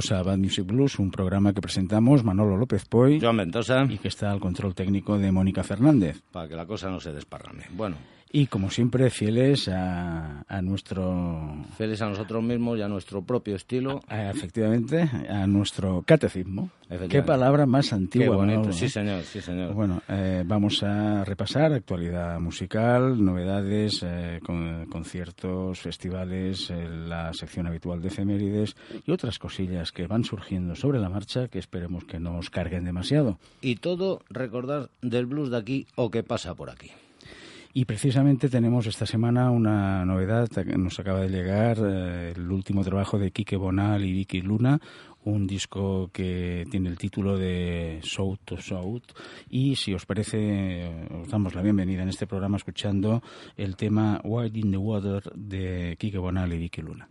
bienvenidos a Bad Music Blues, un programa que presentamos Manolo López Poy. Joan Ventosa. Y que está al control técnico de Mónica Fernández. Para que la cosa no se desparrame. Bueno. Y como siempre, fieles a, a, nuestro... Fieles a nosotros mismos y a nuestro propio estilo. A, efectivamente, a nuestro catecismo. Qué palabra más antigua. Qué bonito, ¿no? sí señor, sí señor. Bueno, eh, vamos a repasar actualidad musical, novedades, eh, con, conciertos, festivales, eh, la sección habitual de efemérides y otras cosillas que van surgiendo sobre la marcha que esperemos que no os carguen demasiado. Y todo recordar del blues de aquí o que pasa por aquí. Y precisamente tenemos esta semana una novedad nos acaba de llegar, eh, el último trabajo de Quique Bonal y Vicky Luna, un disco que tiene el título de Shout to Shout y si os parece os damos la bienvenida en este programa escuchando el tema White in the Water de Quique Bonal y Vicky Luna.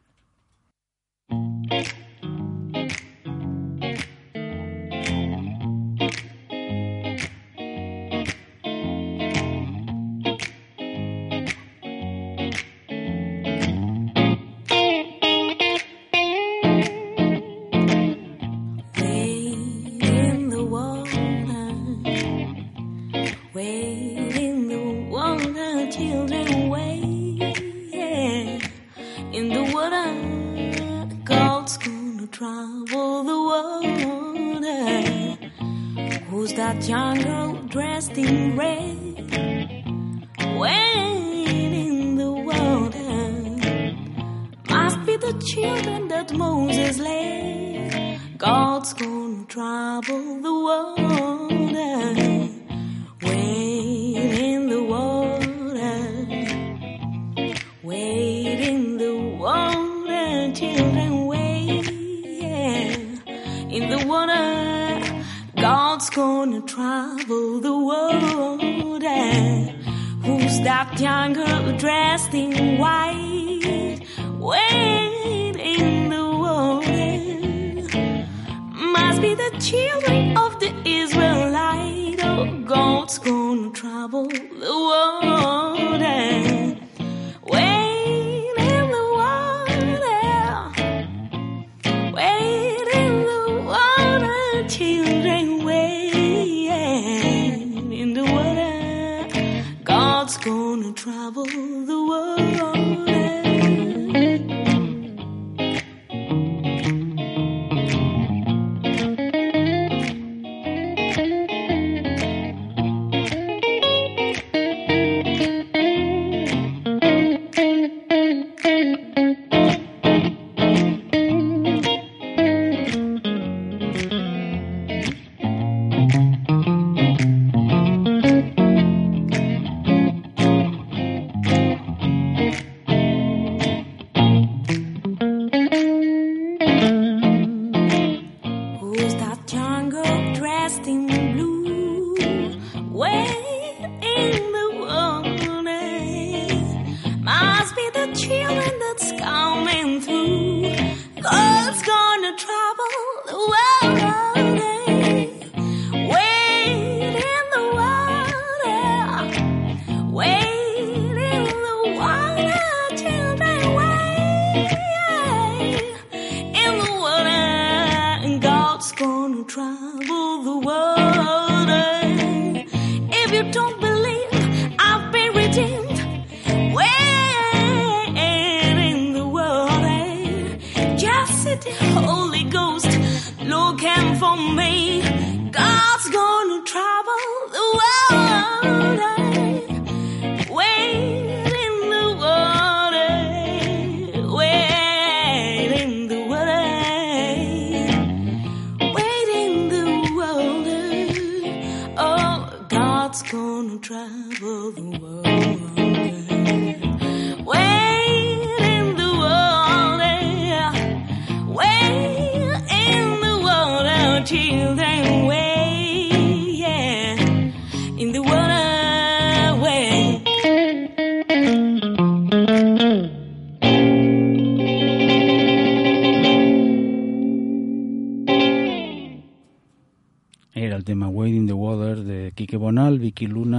Quique Bonal, Vicky Luna,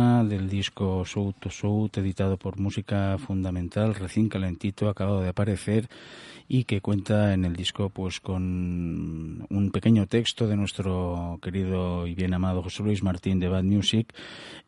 disco Show to Show, editado por Música Fundamental, recién calentito, acabado de aparecer y que cuenta en el disco pues con un pequeño texto de nuestro querido y bien amado José Luis Martín de Bad Music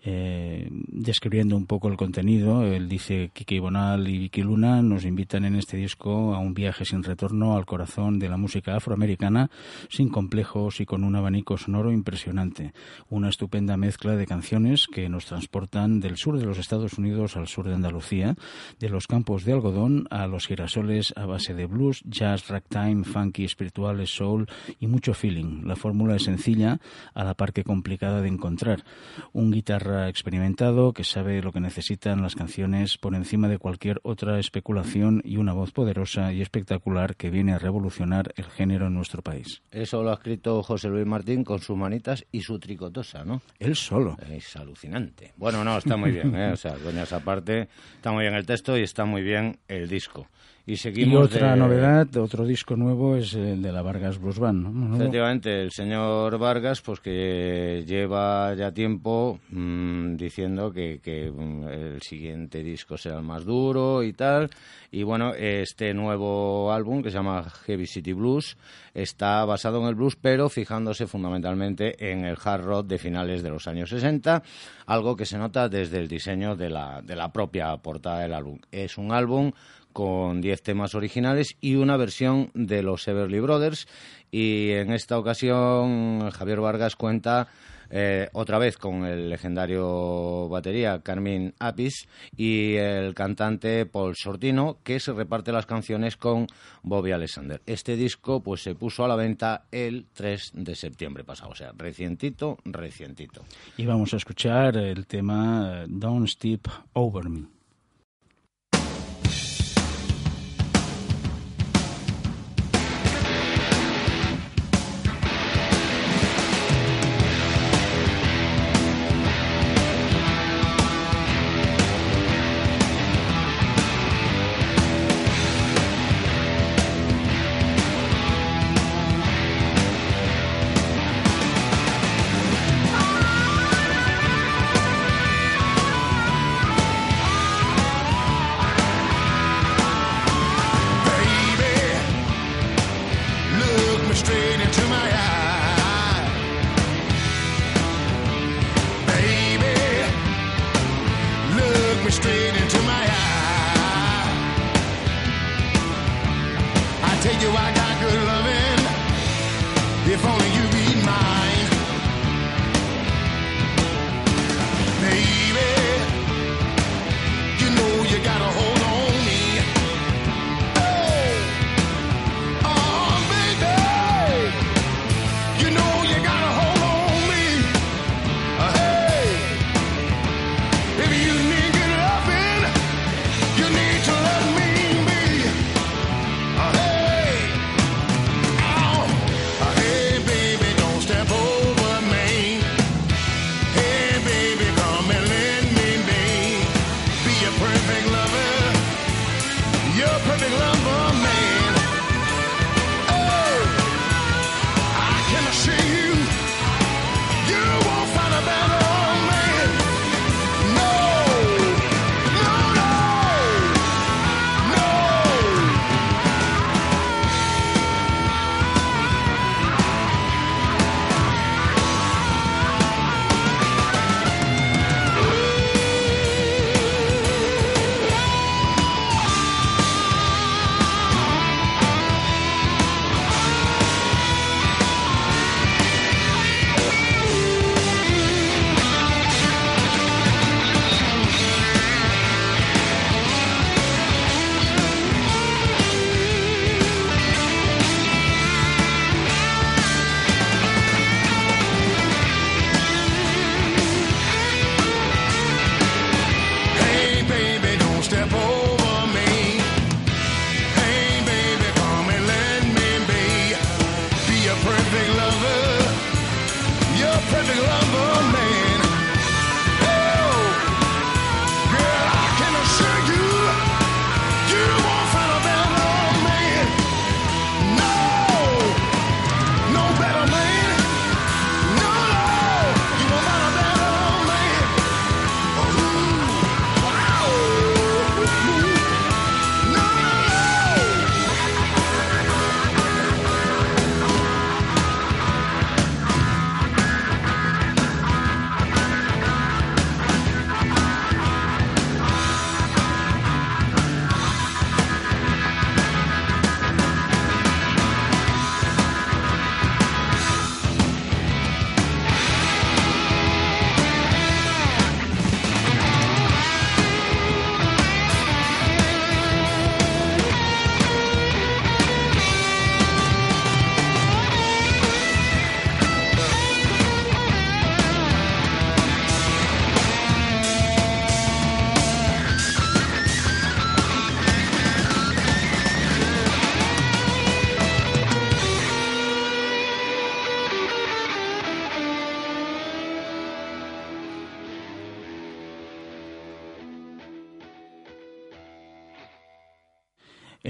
eh, describiendo un poco el contenido. Él dice Kike Bonal y Vicky Luna nos invitan en este disco a un viaje sin retorno al corazón de la música afroamericana, sin complejos y con un abanico sonoro impresionante. Una estupenda mezcla de canciones que nos transportan del sur de los Estados Unidos al sur de Andalucía, de los campos de algodón a los girasoles a base de blues, jazz, ragtime, funky, espirituales, soul y mucho feeling. La fórmula es sencilla, a la par que complicada de encontrar. Un guitarra experimentado que sabe lo que necesitan las canciones por encima de cualquier otra especulación y una voz poderosa y espectacular que viene a revolucionar el género en nuestro país. Eso lo ha escrito José Luis Martín con sus manitas y su tricotosa, ¿no? Él solo. Es alucinante. Bueno, no, está muy bien, ¿eh? O sea, coñas aparte, está muy bien el texto y está muy bien el disco. Y Y seguimos otra de- novedad, otro disco nuevo es el de la Vargas Blues Band. ¿no? Efectivamente, el señor Vargas, pues que lleva ya tiempo mm, diciendo que, que, mm, el siguiente disco será el más duro y tal. Y bueno, este nuevo álbum que se llama Heavy City Blues está basado en el blues, pero fijándose fundamentalmente en el hard rock de finales de los años 60, algo que se nota desde el diseño de la, de la propia portada del álbum. Es un álbum con 10 temas originales y una versión de los Everly Brothers. Y en esta ocasión Javier Vargas cuenta eh, otra vez con el legendario batería Carmín Apis y el cantante Paul Sortino, que se reparte las canciones con Bobby Alexander. Este disco pues se puso a la venta el 3 de septiembre pasado, o sea, recientito, recientito. Y vamos a escuchar el tema Don't Step Over Me.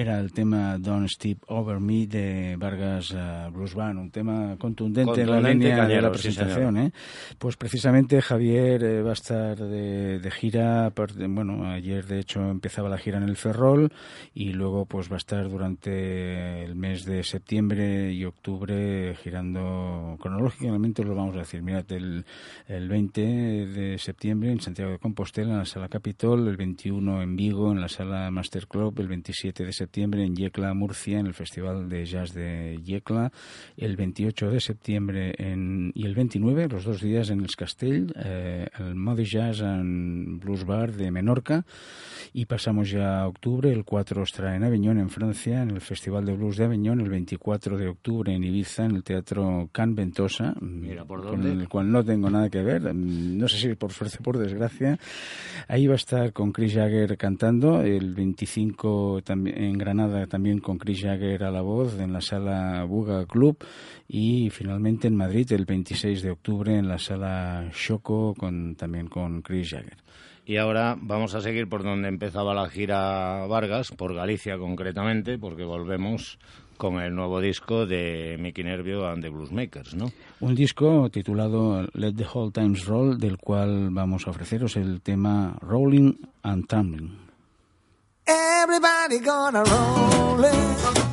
Era el tema Don't Step Over Me de Vargas eh, Blues Band, un tema contundente, en la Contundente, línea de cañero, la sí, presentación. ¿eh? Pues precisamente Javier eh, va a estar de, de gira, bueno, ayer de hecho empezaba la gira en el Ferrol y luego pues va a estar durante el mes de septiembre y octubre girando cronológicamente, lo vamos a decir, mirad, el, el 20 de septiembre en Santiago de Compostela en la Sala Capitol, el 21 en Vigo en la Sala Master Club, el 27 de septiembre en Yecla, Murcia, en el Festival de Jazz de Yecla, el 28 de septiembre en, y el 29, los dos días en el Castell, eh, el Modi Jazz and Blues Bar de Menorca, y pasamos ya a octubre, el 4 estará en Aviñón, en Francia, en el Festival de Blues de Aviñón, el 24 de octubre en Ibiza, en el Teatro Can Ventosa, Mira, ¿por con el cual no tengo nada que ver, no sé si por suerte o por desgracia. Ahí va a estar con Chris Jagger cantando, el 25 también en Granada también con Chris Jagger a la voz en la sala Buga Club y finalmente en Madrid el 26 de octubre en la sala Choco con también con Chris Jagger. Y ahora vamos a seguir por donde empezaba la gira Vargas, por Galicia concretamente, porque volvemos con el nuevo disco de Mickey Nervio and the Bluesmakers, ¿no? Un disco titulado Let the Whole Times Roll, del cual vamos a ofreceros el tema Rolling and Tumbling. Everybody gonna roll it,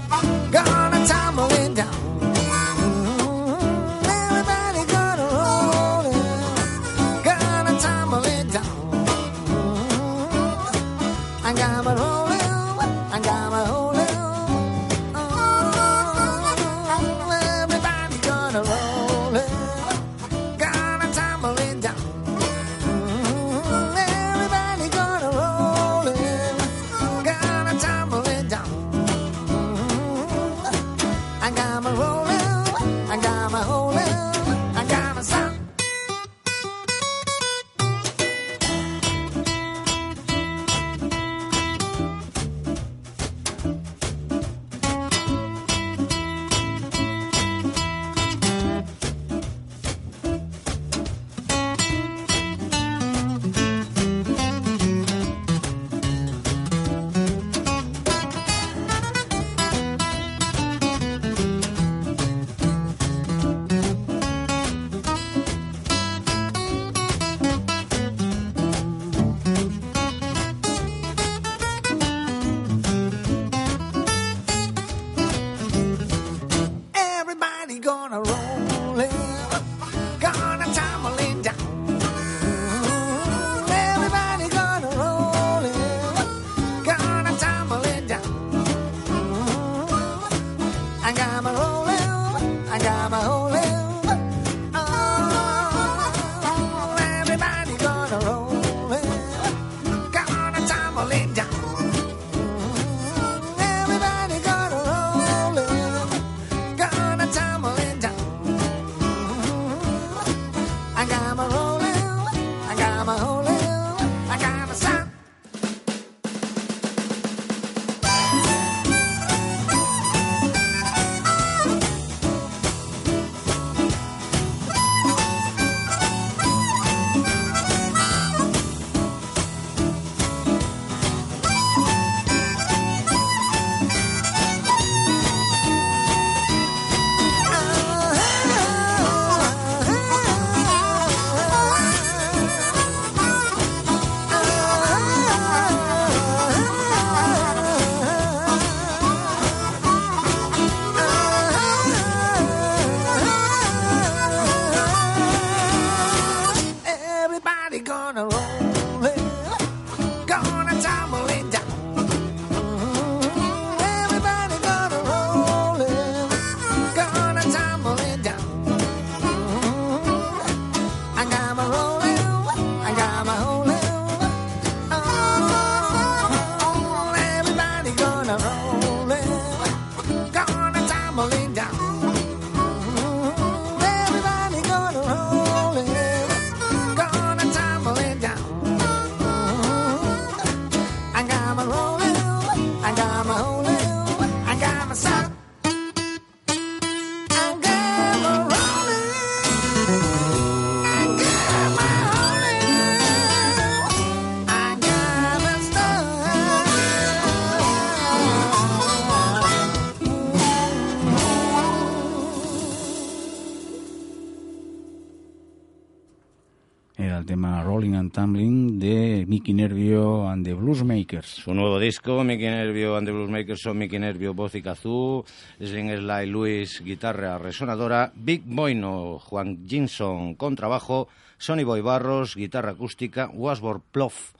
Mickey Nervio and the Bluesmakers. Su nuevo disco, Mickey Nervio and the Bluesmakers son Mickey Nervio, voz y kazoo, Sling Sly Lewis, guitarra resonadora, Big Boino, Juan Jinson, contrabajo, Sonny Boy Barros, guitarra acústica, Wasbor Ploff,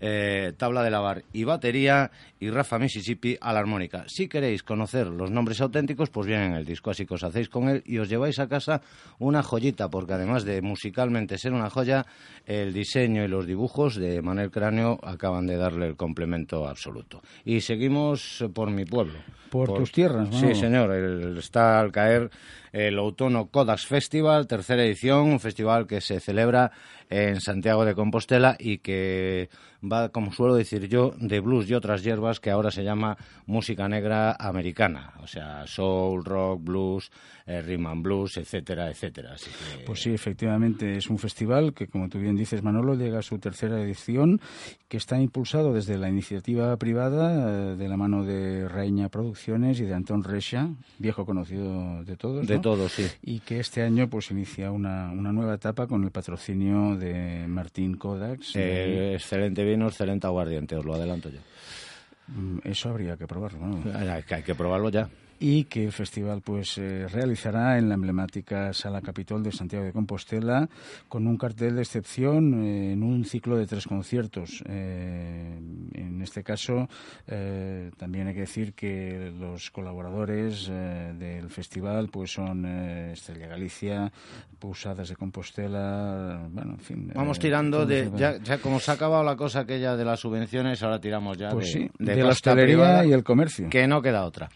eh, tabla de lavar y batería, y Rafa Mississippi a la armónica. Si queréis conocer los nombres auténticos, pues vienen en el disco, así que os hacéis con él y os lleváis a casa una joyita, porque además de musicalmente ser una joya, el diseño y los dibujos de Manuel Cráneo acaban de darle el complemento absoluto. Y seguimos por mi pueblo. Por tus tierras, ¿no? Sí, señor. el- está al caer el Outono Codax Festival, tercera edición, un festival que se celebra en Santiago de Compostela y que va, como suelo decir yo, de blues y otras hierbas que ahora se llama música negra americana. O sea, soul, rock, blues, eh, rhythm and blues, etcétera, etcétera. Así que- Pues sí, efectivamente es un festival que, como tú bien dices, Manolo, llega a su tercera edición, que está impulsado desde la iniciativa privada eh, de la mano de Reina Producciones y de Antón Recha, viejo conocido de todos. de ¿no? Todo, sí. Y que este año pues inicia una, una nueva etapa con el patrocinio de Martín Kodax. Eh, excelente vino, excelente aguardiente, os lo adelanto yo. Mm, Eso habría que probarlo. ¿no? Que- hay que probarlo ya. Y que el festival pues eh, realizará en la emblemática Sala Capitol de Santiago de Compostela con un cartel de excepción eh, en un ciclo de tres conciertos. Eh, en este caso eh, también hay que decir que los colaboradores del festival pues son eh, Estrella Galicia, Pousadas de Compostela, bueno, en fin. Vamos tirando de. Ya, ya como se ha acabado la cosa aquella de las subvenciones, ahora tiramos ya Pues de, sí, de de, la hostelería privada, y el comercio. Que no queda otra.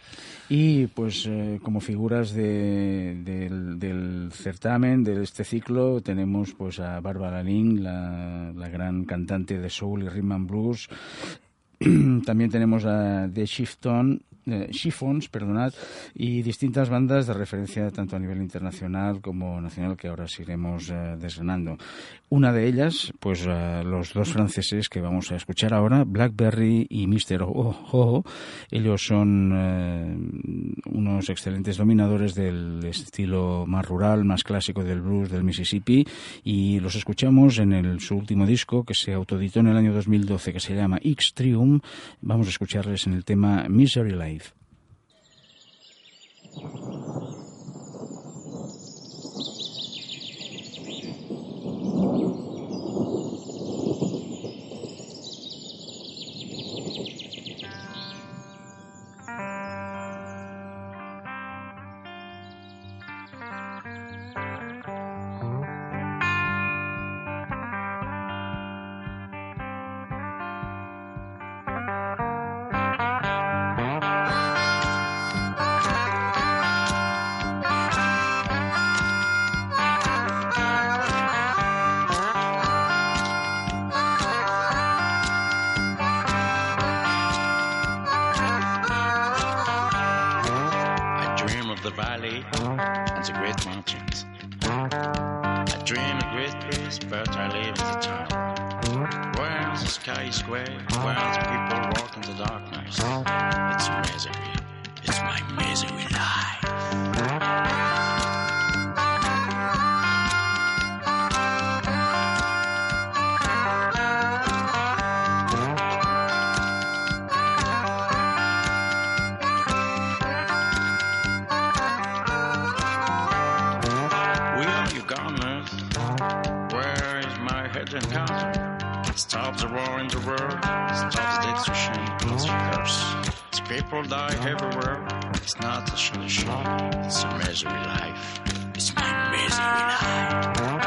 Y pues eh, como figuras de- del, certamen, de este ciclo, tenemos pues a Bárbara Lynn, la, la gran cantante de soul y rhythm and blues. También tenemos a The Shifton, eh, Chiffons, perdonad, y distintas bandas de referencia tanto a nivel internacional como nacional que ahora os iremos eh, desgranando. Una de ellas, pues eh, los dos franceses que vamos a escuchar ahora, Blackberry y Mr. Ojo, ellos son eh, unos excelentes dominadores del estilo más rural, más clásico del blues del Mississippi y los escuchamos en su último disco que se autoeditó en el año 2012 que se llama X Trium. Vamos a escucharles en el tema Misery Life. leave. Stop the war in the world. Stop the destruction. It's yours. The people die everywhere. It's not a solution. It's a misery life. It's my misery life.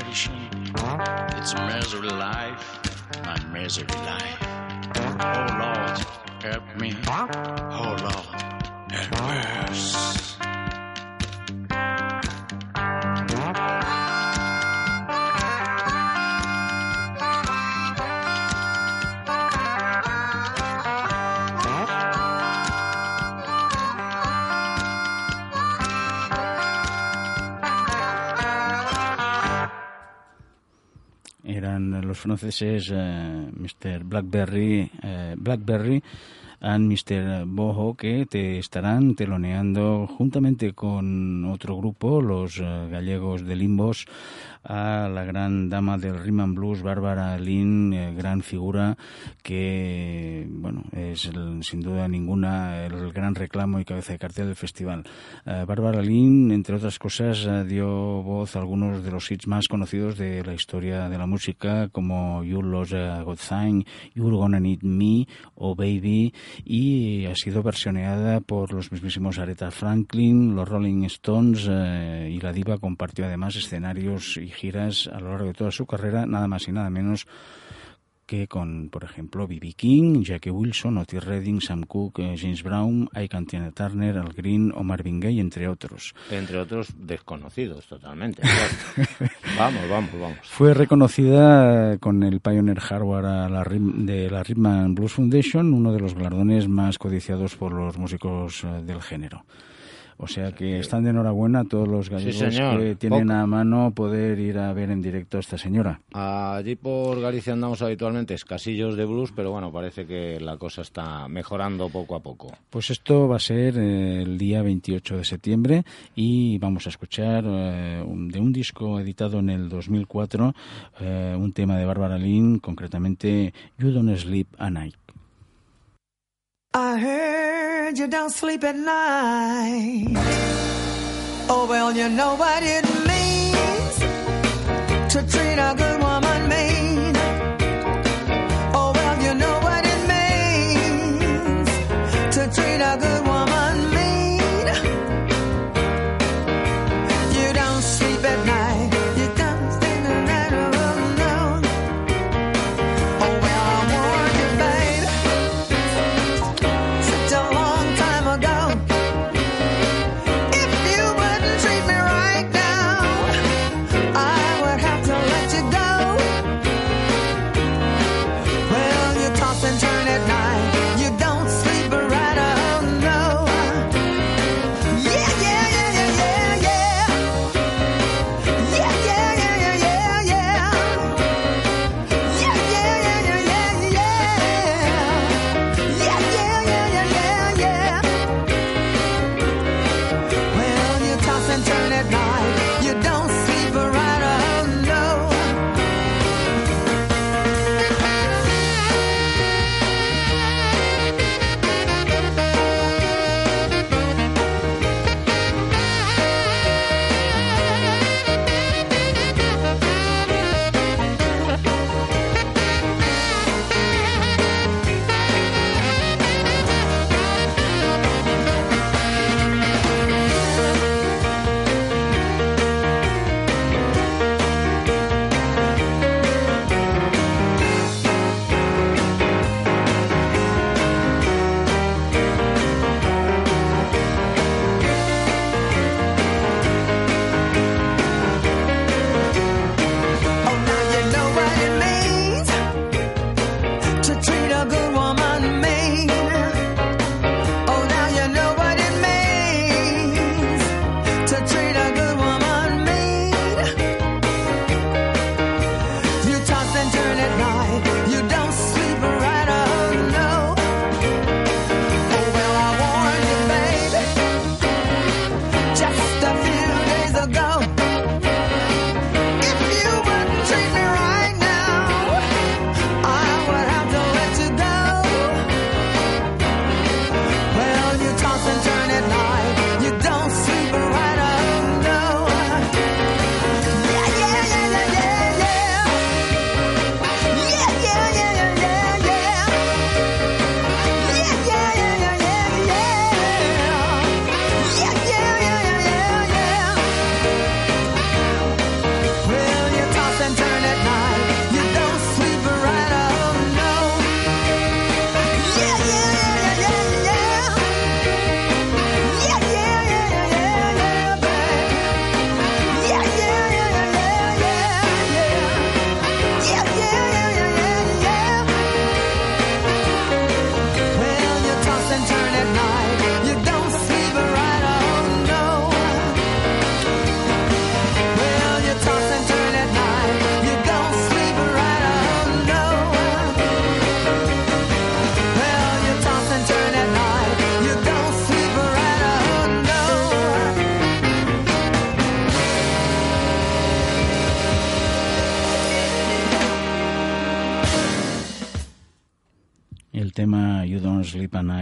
Solution. It's a misery life, my misery life. Oh Lord, help me. Oh Lord, help us. Franceses eh, Mr. Blackberry, eh, Blackberry and Mr. Boho que te estarán teloneando juntamente con otro grupo, los eh, gallegos de Limbos, a la gran dama del rhythm and blues, Bárbara Lynn, eh, gran figura que, bueno, es el- sin duda ninguna el gran reclamo y cabeza de cartel del festival. Eh, Bárbara Lynn, entre otras cosas, eh, dio voz a algunos de los hits más conocidos de la historia de la música, como You Lost a God You're Gonna Need Me o Baby, y ha sido versioneada por los mismísimos Aretha Franklin, los Rolling Stones, eh, y la diva compartió además escenarios y giras a lo largo de toda su carrera, nada más y nada menos que con, por ejemplo, B.B. King, Jackie Wilson, Otis Redding, Sam Cooke, eh, James Brown, Ike Turner, Al Green o Marvin Gaye, entre otros. Entre otros desconocidos totalmente. vamos, vamos, vamos. Fue reconocida con el Pioneer Hardware a la de la Rhythm and Blues Foundation, uno de los galardones más codiciados por los músicos eh, del género. O sea que están de enhorabuena todos los gallegos que tienen a mano poder ir a ver en directo a esta señora. Allí por Galicia andamos habitualmente escasillos de blues, pero bueno, parece que la cosa está mejorando poco a poco. Pues esto va a ser eh, el día 28 de septiembre y vamos a escuchar eh, un- de un disco editado en el 2004 eh, un tema de Bárbara Lynn, concretamente You Don't Sleep at Night. I heard you don't sleep at night. Oh, well, you know what it means to treat a good woman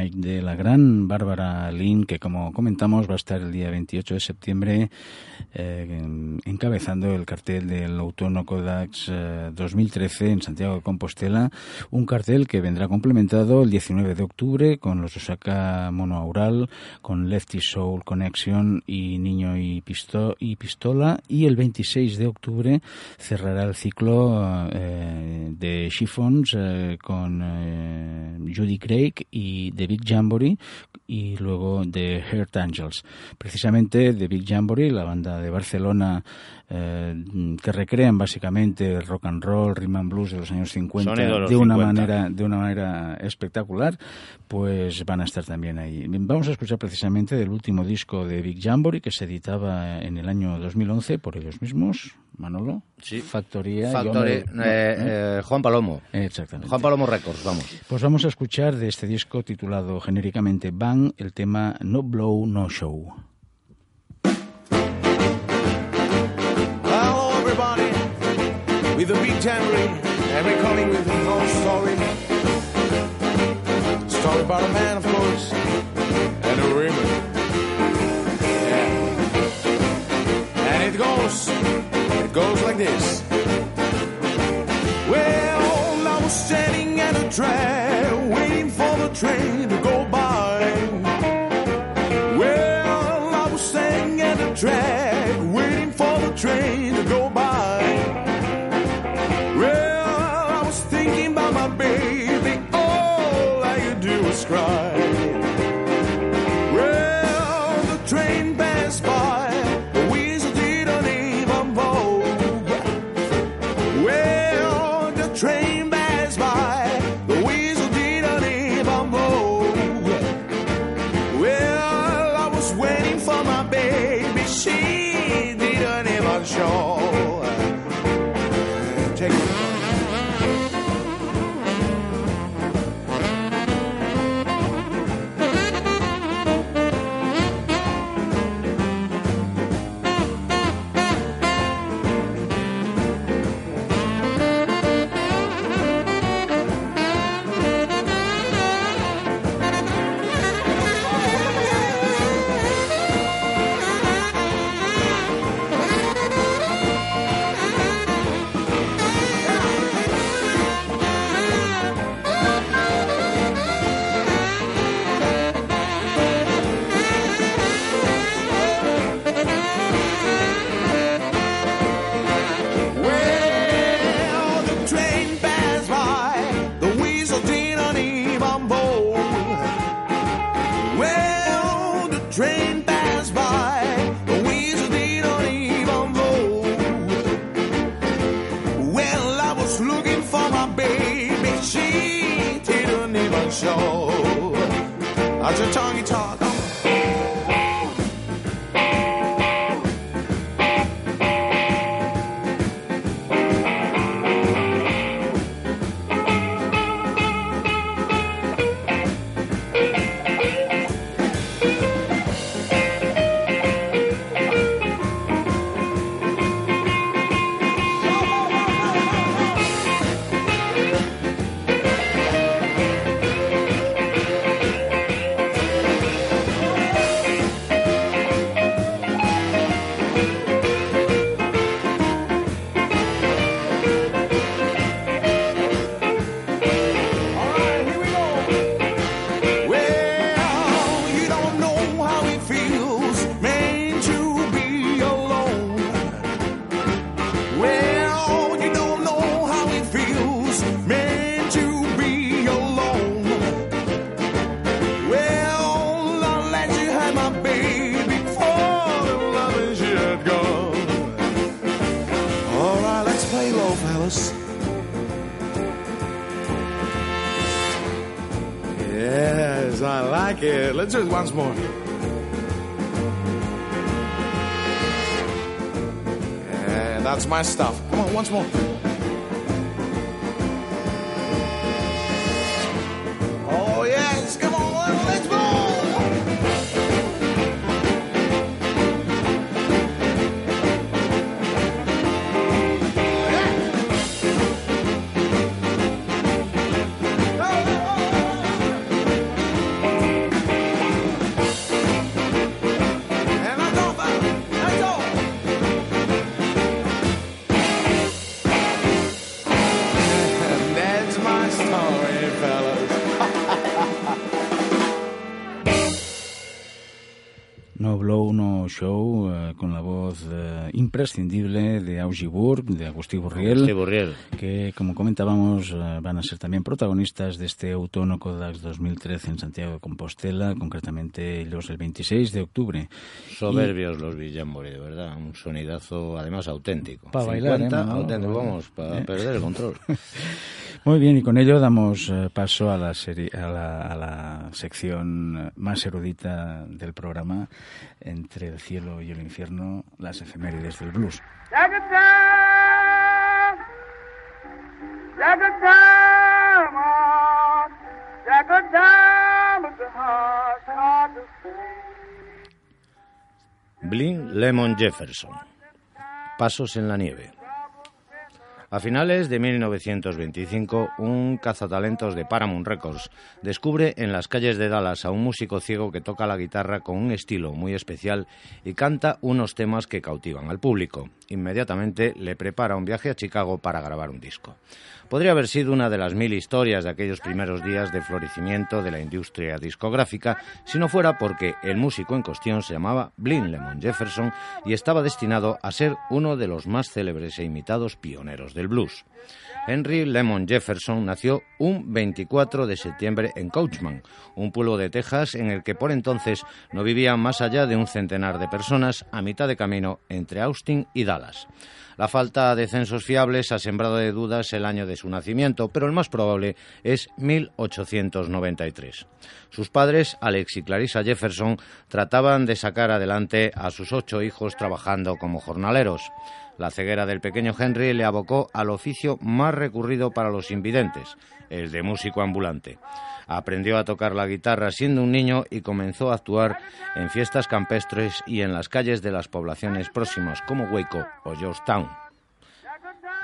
Sleep at Night de la gran Bárbara Lynn, que como comentamos va a estar el día 28 de septiembre eh, en- encabezando el cartel del Autónomo Codax eh, 2013 en Santiago de Compostela, un cartel que vendrá complementado el 19 de octubre con los Osaka Mono Aural, con Lefty Soul Connection y Niño y, Pisto- y Pistola, y el 26 de octubre cerrará el ciclo eh, de Chiffons eh, con eh, Judy Craig y Big Jamboree y luego de Heart Angels. Precisamente The Big Jamboree, la banda de Barcelona eh, que recrean básicamente el rock and roll, rhythm and blues de los años 50 Sonido de los de una 50. manera de una manera espectacular, pues van a estar también ahí. Vamos a escuchar precisamente del último disco de Big Jamboree que se editaba en el año 2011 por ellos mismos, Manolo. Sí. Factoría. Factory, eh, ¿eh? eh, Juan Palomo. Exactamente. Juan Palomo Records, vamos. Pues vamos a escuchar de este disco titulado genéricamente Bang el tema No Blow No Show. With a big tambourine, and we're coming with a whole story. Story about a man, of course, and a woman. Yeah. And it goes, it goes like this. Well, I was standing at a track, waiting for the train cry. It once more. Yeah, that's my stuff. Come on, once more. No Show eh, con la voz eh, imprescindible de Augie Burg, de Agustí Burriel, Agustí Burriel. que como comentábamos eh, van a ser también protagonistas de este Autónomo Codax 2013 en Santiago de Compostela, concretamente los el 26 de octubre. Soberbios los Villambori, de verdad. Un sonidazo, además, auténtico. Pa' bailar, 50, ¿eh, auténtico, vamos, para perder el control. Muy bien, y con ello damos eh, paso a la, serie, a, la, a la sección eh, más erudita del programa, entre el cielo y el infierno, las efemérides del blues. Blin Lemon Jefferson. Pasos en la nieve. A finales de 1925, un cazatalentos de Paramount Records descubre en las calles de Dallas a un músico ciego que toca la guitarra con un estilo muy especial y canta unos temas que cautivan al público. Inmediatamente le prepara un viaje a Chicago para grabar un disco. Podría haber sido una de las mil historias de aquellos primeros días de florecimiento de la industria discográfica si no fuera porque el músico en cuestión se llamaba Blin Lemon Jefferson y estaba destinado a ser uno de los más célebres e imitados pioneros del blues. Henry Lemon Jefferson nació un 24 de septiembre en Coachman, un pueblo de Texas en el que por entonces no vivían más allá de un centenar de personas a mitad de camino entre Austin y Dallas. La falta de censos fiables ha sembrado de dudas el año de su nacimiento, pero el más probable es 1893. Sus padres, Alex y Clarissa Jefferson, trataban de sacar adelante a sus ocho hijos trabajando como jornaleros. La ceguera del pequeño Henry le abocó al oficio más recurrido para los invidentes, el de músico ambulante. Aprendió a tocar la guitarra siendo un niño y comenzó a actuar en fiestas campestres y en las calles de las poblaciones próximas como Waco o Georgetown.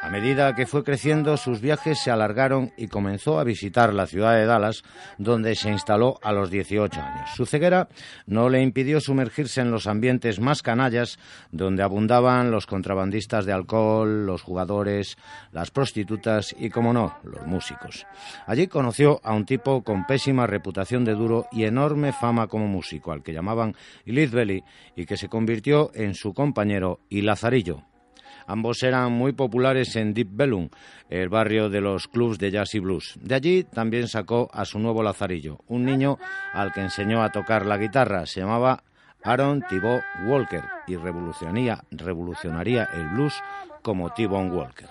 A medida que fue creciendo, sus viajes se alargaron y comenzó a visitar la ciudad de Dallas, donde se instaló a los 18 años. Su ceguera no le impidió sumergirse en los ambientes más canallas, donde abundaban los contrabandistas de alcohol, los jugadores, las prostitutas y, como no, los músicos. Allí conoció a un tipo con pésima reputación de duro y enorme fama como músico, al que llamaban Elite Belly, y que se convirtió en su compañero y Lazarillo. Ambos eran muy populares en Deep Bellum, el barrio de los clubs de jazz y blues. De allí también sacó a su nuevo Lazarillo, un niño al que enseñó a tocar la guitarra. Se llamaba Aaron Thibaut Walker y revolucionaría, revolucionaría el blues como T-Bone Walker.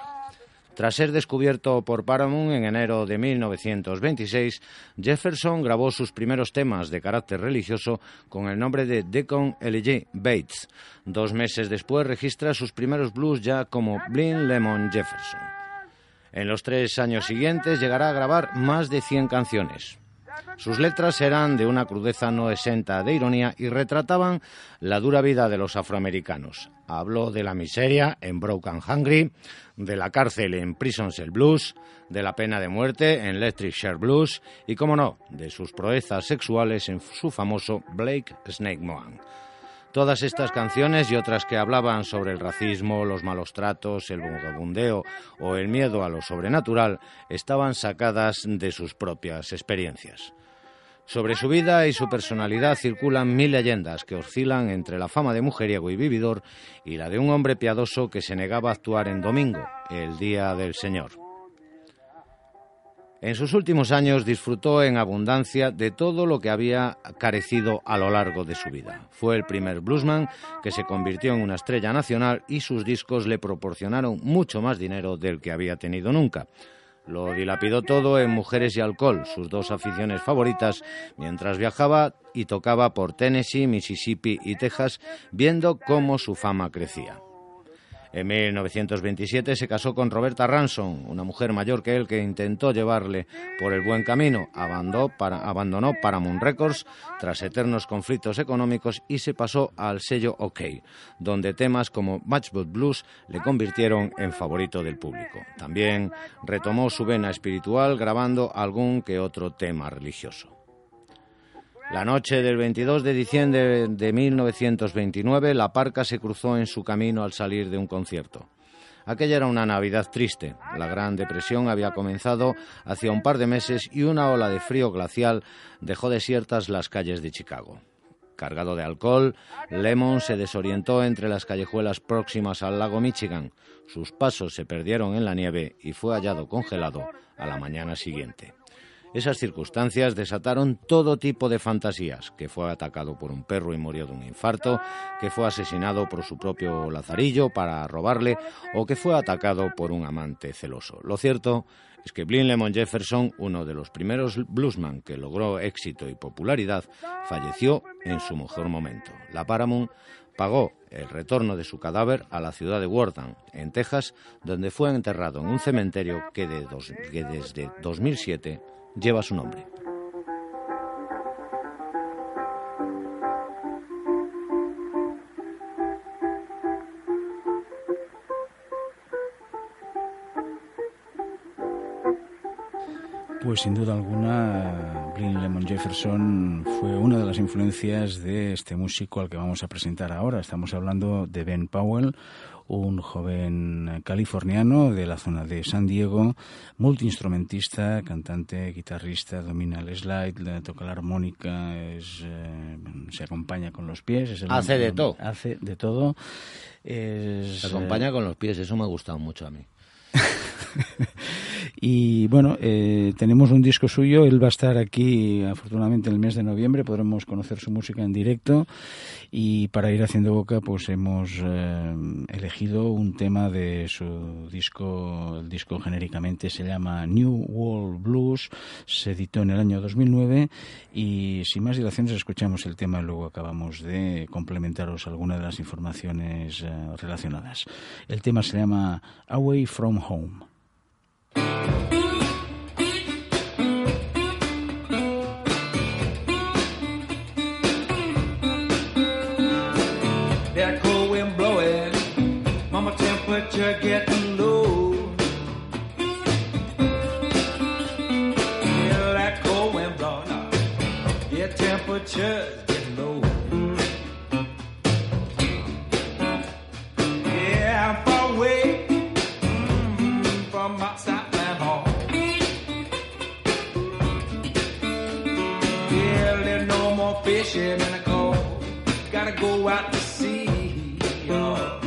Tras ser descubierto por Paramount en enero de 1926, Jefferson grabó sus primeros temas de carácter religioso con el nombre de Deacon L.J. Bates. Dos meses después registra sus primeros blues ya como Blin Lemon Jefferson. En los tres años siguientes llegará a grabar más de 100 canciones. Sus letras eran de una crudeza no exenta de ironía y retrataban la dura vida de los afroamericanos. Habló de la miseria en Broken Hungry, de la cárcel en Prisons el Blues, de la pena de muerte en Electric Share Blues y, como no, de sus proezas sexuales en su famoso Blake Snake Moan. Todas estas canciones y otras que hablaban sobre el racismo, los malos tratos, el vagabundeo o el miedo a lo sobrenatural estaban sacadas de sus propias experiencias. Sobre su vida y su personalidad circulan mil leyendas que oscilan entre la fama de mujeriego y vividor y la de un hombre piadoso que se negaba a actuar en domingo, el día del Señor. En sus últimos años disfrutó en abundancia de todo lo que había carecido a lo largo de su vida. Fue el primer bluesman que se convirtió en una estrella nacional y sus discos le proporcionaron mucho más dinero del que había tenido nunca. Lo dilapidó todo en mujeres y alcohol, sus dos aficiones favoritas, mientras viajaba y tocaba por Tennessee, Mississippi y Texas, viendo cómo su fama crecía. En 1927 se casó con Roberta Ransom, una mujer mayor que él que intentó llevarle por el buen camino. Abandonó, para, abandonó Paramount Records tras eternos conflictos económicos y se pasó al sello OK, donde temas como Matchbook Blues le convirtieron en favorito del público. También retomó su vena espiritual grabando algún que otro tema religioso. La noche del 22 de diciembre de 1929, la parca se cruzó en su camino al salir de un concierto. Aquella era una Navidad triste. La Gran Depresión había comenzado hacia un par de meses y una ola de frío glacial dejó desiertas las calles de Chicago. Cargado de alcohol, Lemon se desorientó entre las callejuelas próximas al lago Michigan. Sus pasos se perdieron en la nieve y fue hallado congelado a la mañana siguiente. Esas circunstancias desataron todo tipo de fantasías, que fue atacado por un perro y murió de un infarto, que fue asesinado por su propio lazarillo para robarle o que fue atacado por un amante celoso. Lo cierto es que Blin Lemon Jefferson, uno de los primeros bluesman que logró éxito y popularidad, falleció en su mejor momento. La Paramount pagó el retorno de su cadáver a la ciudad de Wortham, en Texas, donde fue enterrado en un cementerio que, de dos- que desde 2007 lleva su nombre. Pues sin duda alguna, Blin Lemon Jefferson fue una de las influencias de este músico al que vamos a presentar ahora. Estamos hablando de Ben Powell, un joven californiano de la zona de San Diego, multiinstrumentista, cantante, guitarrista, domina el slide, toca la armónica, es, eh, se acompaña con los pies. es el- Hace de todo. Hace de todo. Es, Se eh, acompaña con los pies, eso me ha gustado mucho a mí. Y bueno, eh, tenemos un disco suyo, él va a estar aquí afortunadamente en el mes de noviembre, podremos conocer su música en directo. Y para ir haciendo boca pues hemos eh, elegido un tema de su disco, el disco genéricamente se llama New World Blues, se editó en el año 2009 y sin más dilaciones escuchamos el tema y luego acabamos de complementaros algunas de las informaciones eh, relacionadas. El tema se llama Away from Home. That cold wind blowing, mama temperature getting fishing in the cold. Gotta go out to sea. Oh.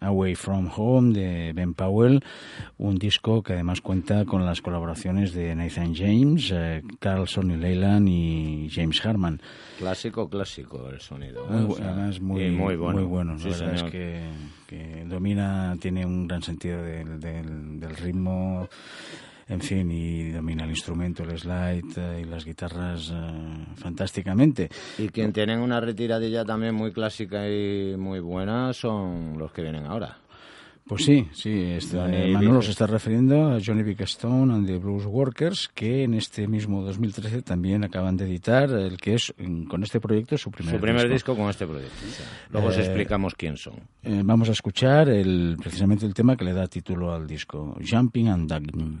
Away From Home de Ben Powell, un disco que además cuenta con las colaboraciones de Nathan James, eh, Carl Sonny Leyland y James Harman. Clásico, clásico el sonido. Sea, además muy, y muy bueno. muy bueno. Sí, la verdad señor. es que, que domina, tiene un gran sentido del, del- del ritmo, en fin, y domina el instrumento, el slide eh, y las guitarras eh, fantásticamente. Y quien tienen una retiradilla también muy clásica y muy buena son los que vienen ahora. Pues sí, sí, este, Manolo Vick- se está refiriendo a Johnny Vick Stone and the Blues Workers, que en este mismo 2013 también acaban de editar el que es con este proyecto su primer, Su primer disco. disco con este proyecto. Luego os Eh, explicamos quién son. Eh, vamos a escuchar el, precisamente el tema que le da título al disco, Jumping and Dugging.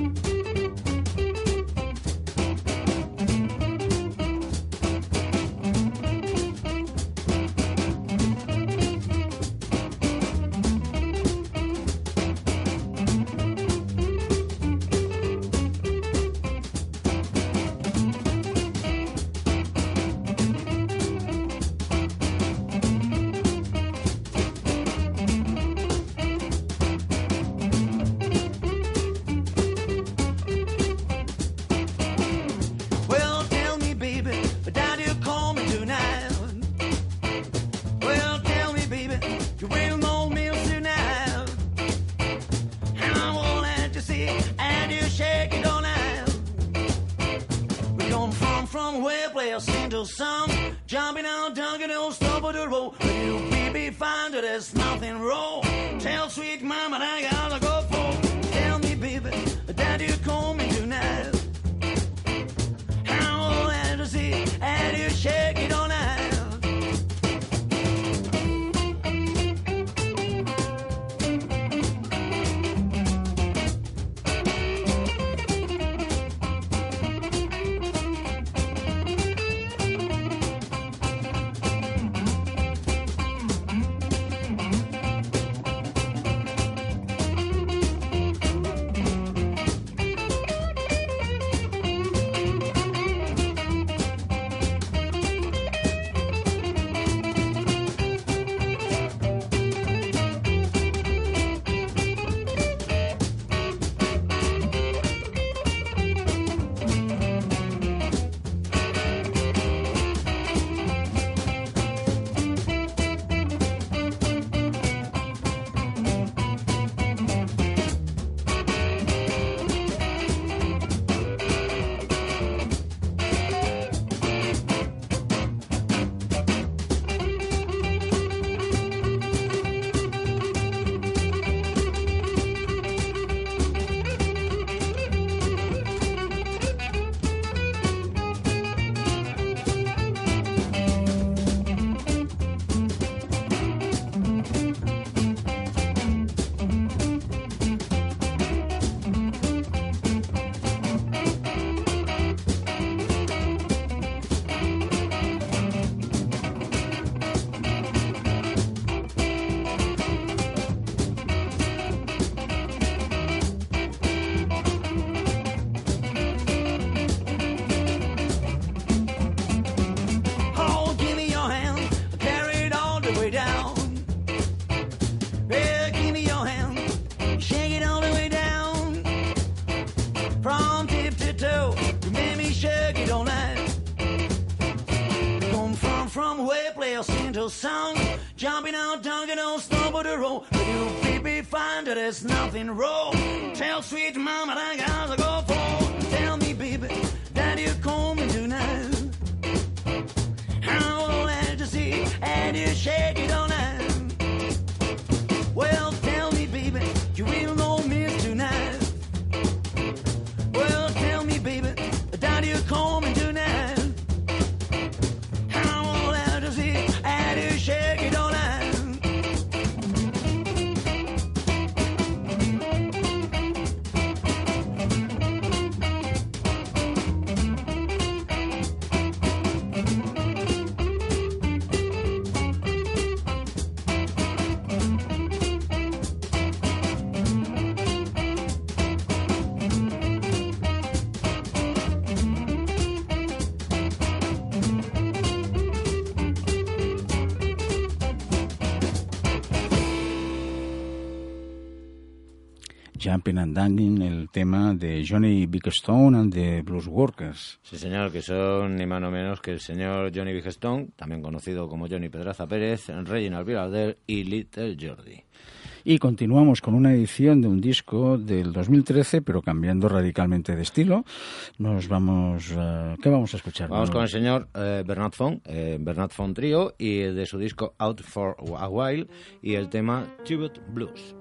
jumping out, dunking on, stop at the road. But you baby find that there's nothing wrong. Tell sweet mama that I gotta go for. Tell me, baby, that you call me tonight. How old glad to see and you shake it on out. Danging, el tema de Johnny Big Stone and the Blues Workers. Sí, señor, que son ni más ni menos que el señor Johnny Big Stone, también conocido como Johnny Pedraza Pérez, Reginald Birader y Little Jordi. Y continuamos con una edición de un disco del 2013, pero cambiando radicalmente de estilo. Nos vamos... eh, ¿Qué vamos a escuchar? Vamos Manolo? con el señor eh, Bernard Fong, eh, Bernard Fong Trio, y de su disco Out for a While, y el tema Tubet Blues.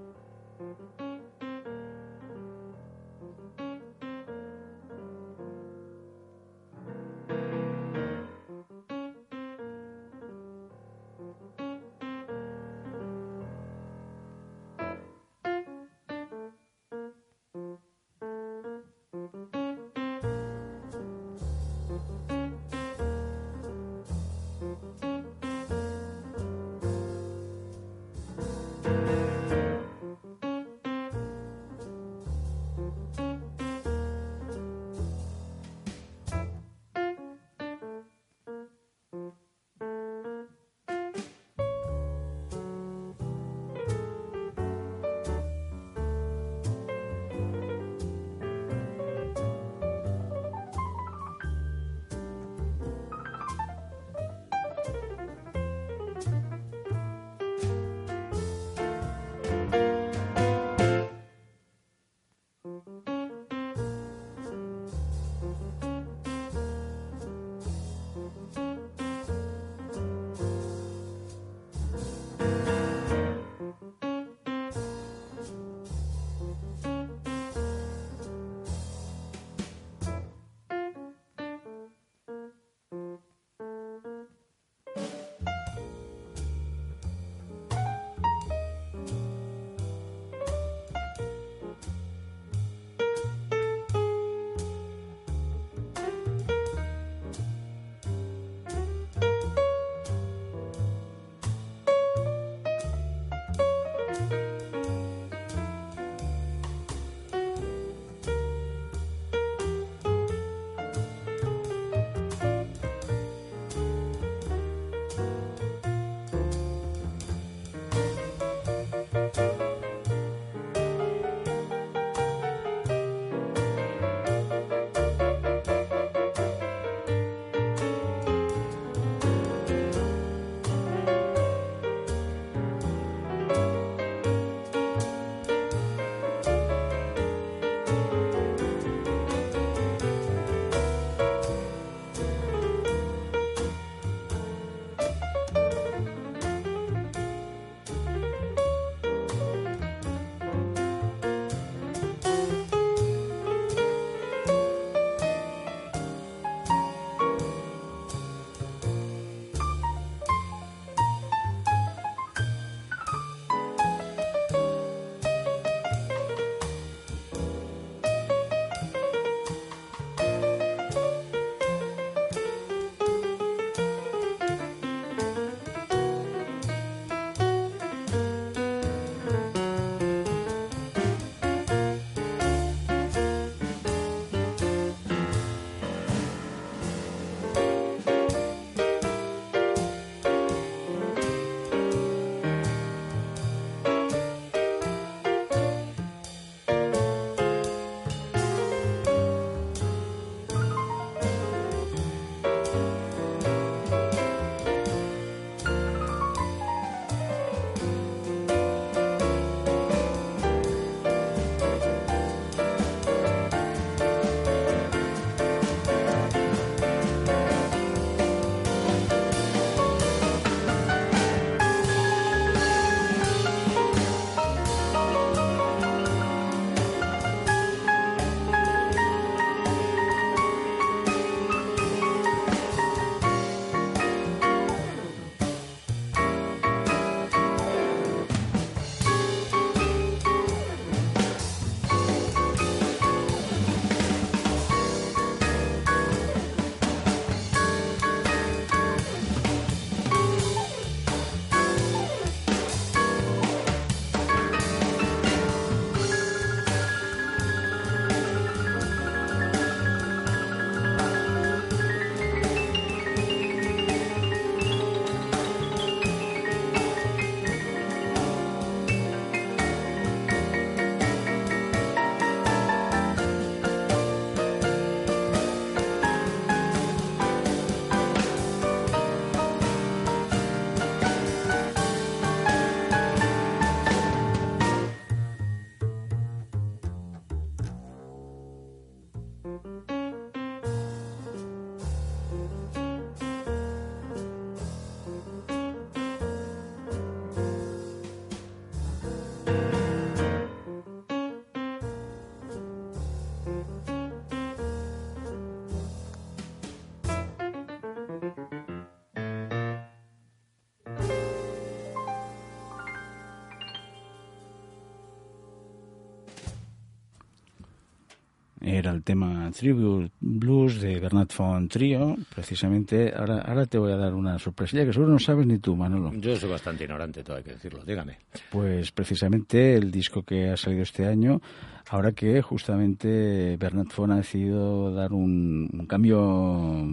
Era el tema Tribute Blues de Bernard Font Trio. Precisamente, ahora, ahora te voy a dar una sorpresilla que seguro no sabes ni tú, Manolo. Yo soy bastante ignorante, todo hay que decirlo. Dígame. Pues precisamente el disco que ha salido este año, ahora que justamente Bernard Font ha decidido dar un, un cambio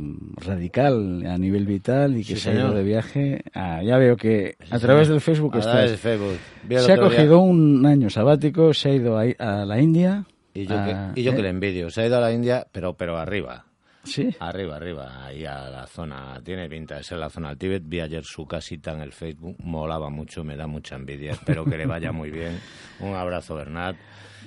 radical a nivel vital y que Sí, se ha ido señor. de viaje. Ah, ya veo que a través del Facebook A estás. Facebook. Se ha día- cogido un año sabático, se ha ido a, a la India. Y yo, que, y yo que ¿eh? le envidio. Se ha ido a la India, pero, pero arriba. Sí. Arriba, arriba, ahí a la zona, tiene pinta de ser la zona del Tíbet. Vi ayer su casita en el Facebook, molaba mucho, me da mucha envidia. Espero que le vaya muy bien. Un abrazo, Bernat.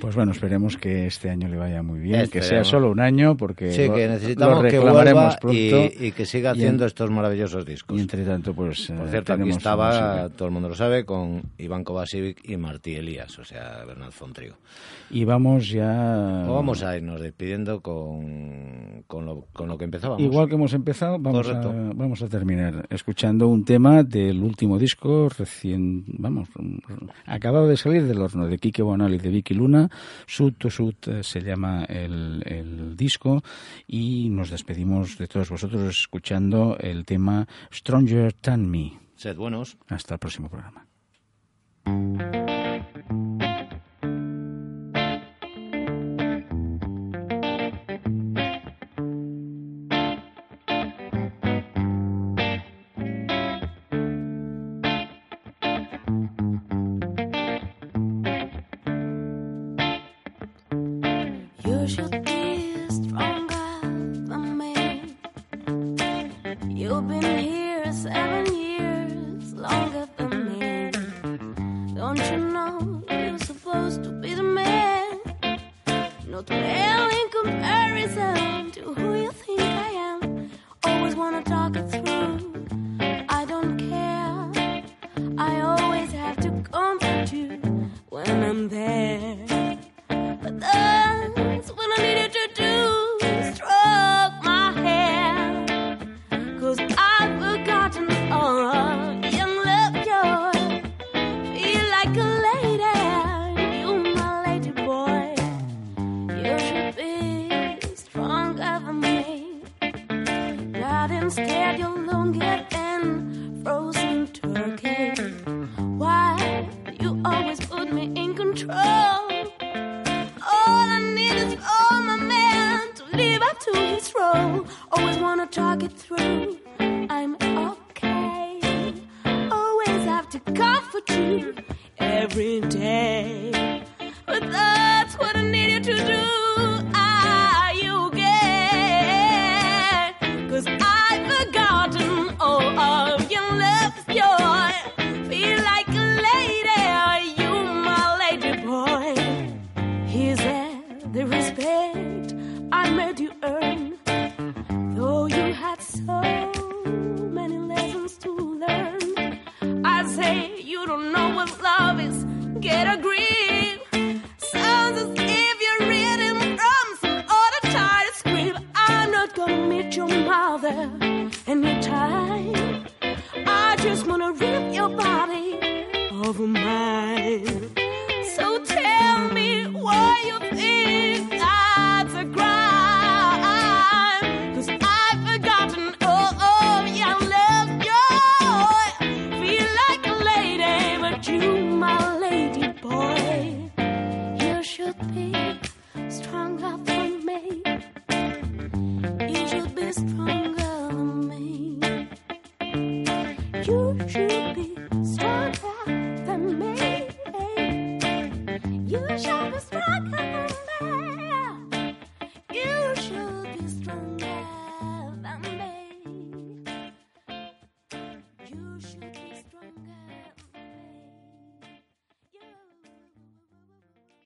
Pues bueno, esperemos que este año le vaya muy bien, que sea solo un año, porque Sí, lo- que lo necesitamos que reclamaremos vuelva y, pronto. y que siga en- haciendo estos maravillosos discos. Y entre tanto, pues. Por eh, cierto, aquí estaba, todo el mundo lo sabe, con Iván Kovacevic y Martí Elías, o sea, Bernat Fontrio. Y vamos ya. O vamos a irnos despidiendo con, con, lo, con lo que empezábamos. Igual que hemos empezado, vamos a, Correcto. vamos a terminar escuchando un tema del último disco recién, vamos, acabado de salir del horno de Quique Bonal y de Vicky Luna. Sud to Sud eh, se llama el, el disco y nos despedimos de todos vosotros escuchando el tema Stronger Than Me. Sed buenos. Hasta el próximo programa. Than frozen turkey. Why you always put me in control? All I need is my man to live up to his role. Always wanna talk it through.